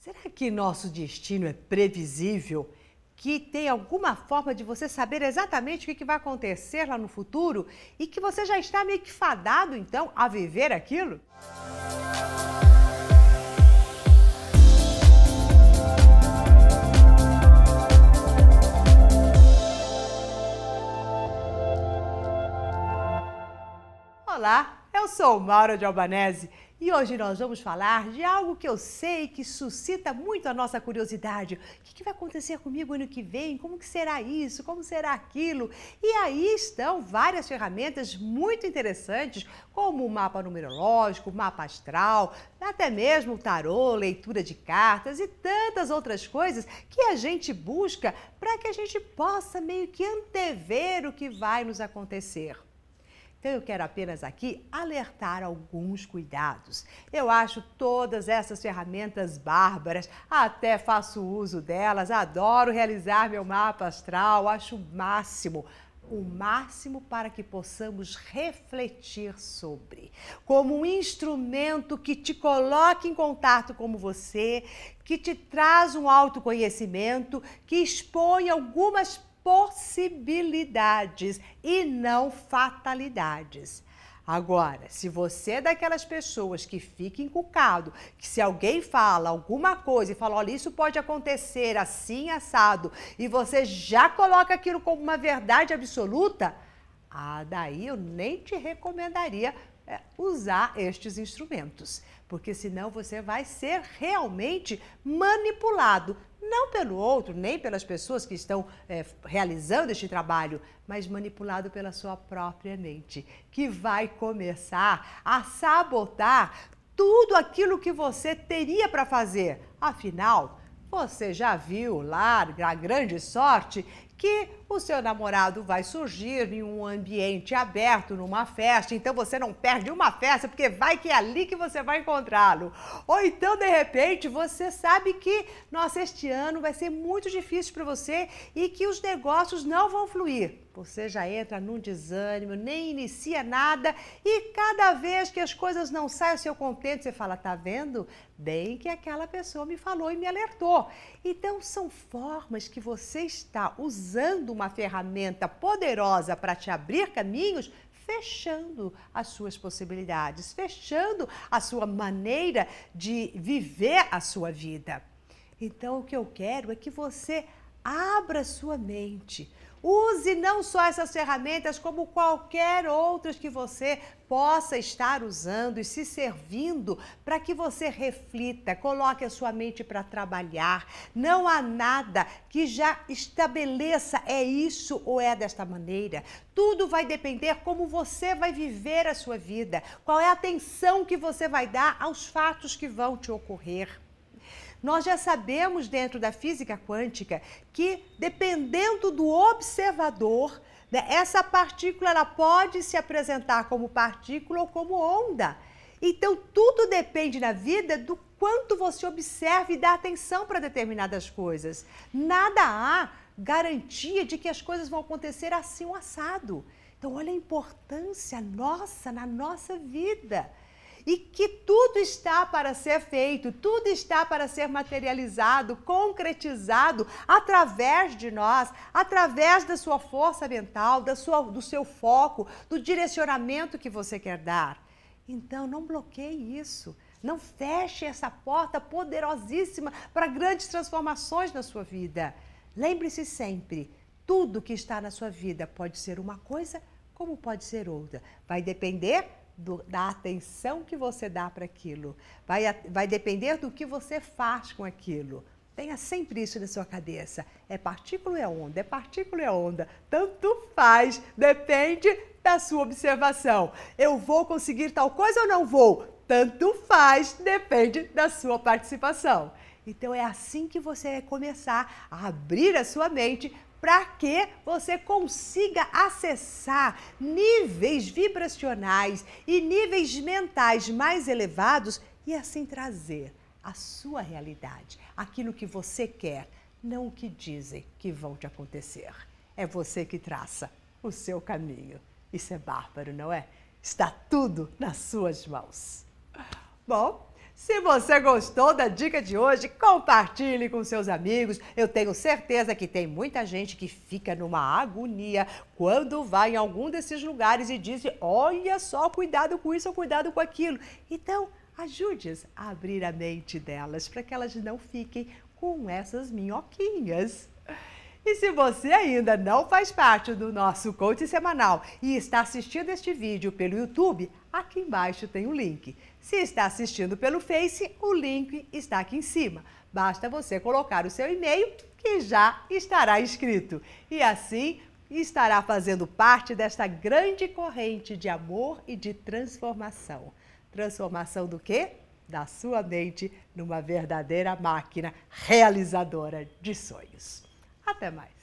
Será que nosso destino é previsível? Que tem alguma forma de você saber exatamente o que vai acontecer lá no futuro e que você já está meio que fadado então a viver aquilo? Olá, eu sou Maura de Albanese e hoje nós vamos falar de algo que eu sei que suscita muito a nossa curiosidade. O que, vai acontecer comigo ano que vem? Como que será isso? Como será aquilo? E aí estão várias ferramentas muito interessantes, como o mapa numerológico, o mapa astral, até mesmo o tarô, leitura de cartas e tantas outras coisas que a gente busca para que a gente possa meio que antever o que vai nos acontecer. Então eu quero apenas aqui alertar alguns cuidados. Eu acho todas essas ferramentas bárbaras, até faço uso delas, adoro realizar meu mapa astral, acho o máximo o máximo para que possamos refletir sobre, como um instrumento que te coloque em contato com você, que te traz um autoconhecimento, que expõe algumas possibilidades e não fatalidades. Agora, se você é daquelas pessoas que fica encucado, que se alguém fala alguma coisa e fala, olha, isso pode acontecer assim, assado, e você já coloca aquilo como uma verdade absoluta, ah, daí eu nem te recomendaria é, usar estes instrumentos, porque senão você vai ser realmente manipulado não pelo outro, nem pelas pessoas que estão é, realizando este trabalho, mas manipulado pela sua própria mente, que vai começar a sabotar tudo aquilo que você teria para fazer. Afinal, você já viu lá, a grande sorte, que o seu namorado vai surgir em um ambiente aberto, numa festa, então você não perde uma festa, porque vai que é ali que você vai encontrá-lo. Ou então, de repente, você sabe que, nossa, este ano vai ser muito difícil para você e que os negócios não vão fluir. Você já entra num desânimo, nem inicia nada e cada vez que as coisas não saem ao seu contente, você fala: tá vendo? Bem que aquela pessoa me falou e me alertou. Então, são formas que você está usando uma ferramenta poderosa para te abrir caminhos, fechando as suas possibilidades, fechando a sua maneira de viver a sua vida. Então, o que eu quero é que você abra sua mente Use não só essas ferramentas, como qualquer outras que você possa estar usando e se servindo para que você reflita, coloque a sua mente para trabalhar. Não há nada que já estabeleça é isso ou é desta maneira. Tudo vai depender como você vai viver a sua vida, qual é a atenção que você vai dar aos fatos que vão te ocorrer. Nós já sabemos dentro da física quântica que, dependendo do observador, né, essa partícula ela pode se apresentar como partícula ou como onda. Então, tudo depende na vida do quanto você observa e dá atenção para determinadas coisas. Nada há garantia de que as coisas vão acontecer assim um assado. Então, olha a importância nossa na nossa vida e que tudo está para ser feito, tudo está para ser materializado, concretizado através de nós, através da sua força mental, da sua, do seu foco, do direcionamento que você quer dar. Então, não bloqueie isso. Não feche essa porta poderosíssima para grandes transformações na sua vida. Lembre-se sempre: tudo que está na sua vida pode ser uma coisa, como pode ser outra. Vai depender do, da atenção que você dá para aquilo. Vai, vai depender do que você faz com aquilo. Tenha sempre isso na sua cabeça. É partícula é onda? É partícula é onda? Tanto faz, depende da sua observação. Eu vou conseguir tal coisa ou não vou? Tanto faz, depende da sua participação. Então é assim que você vai começar a abrir a sua mente para que você consiga acessar níveis vibracionais e níveis mentais mais elevados e assim trazer a sua realidade, aquilo que você quer, não o que dizem que vão te acontecer. É você que traça o seu caminho. Isso é bárbaro, não é? Está tudo nas suas mãos. Bom, Se você gostou da dica de hoje, compartilhe com seus amigos. Eu tenho certeza que tem muita gente que fica numa agonia quando vai em algum desses lugares e diz: olha só, cuidado com isso cuidado com aquilo. Então, ajude-as a abrir a mente delas para que elas não fiquem com essas minhoquinhas. E se você ainda não faz parte do nosso coach semanal e está assistindo este vídeo pelo YouTube, aqui embaixo tem o um link. Se está assistindo pelo Face, o link está aqui em cima. Basta você colocar o seu e-mail que já estará inscrito. E assim estará fazendo parte desta grande corrente de amor e de transformação. Transformação do quê? Da sua mente numa verdadeira máquina realizadora de sonhos. Até mais!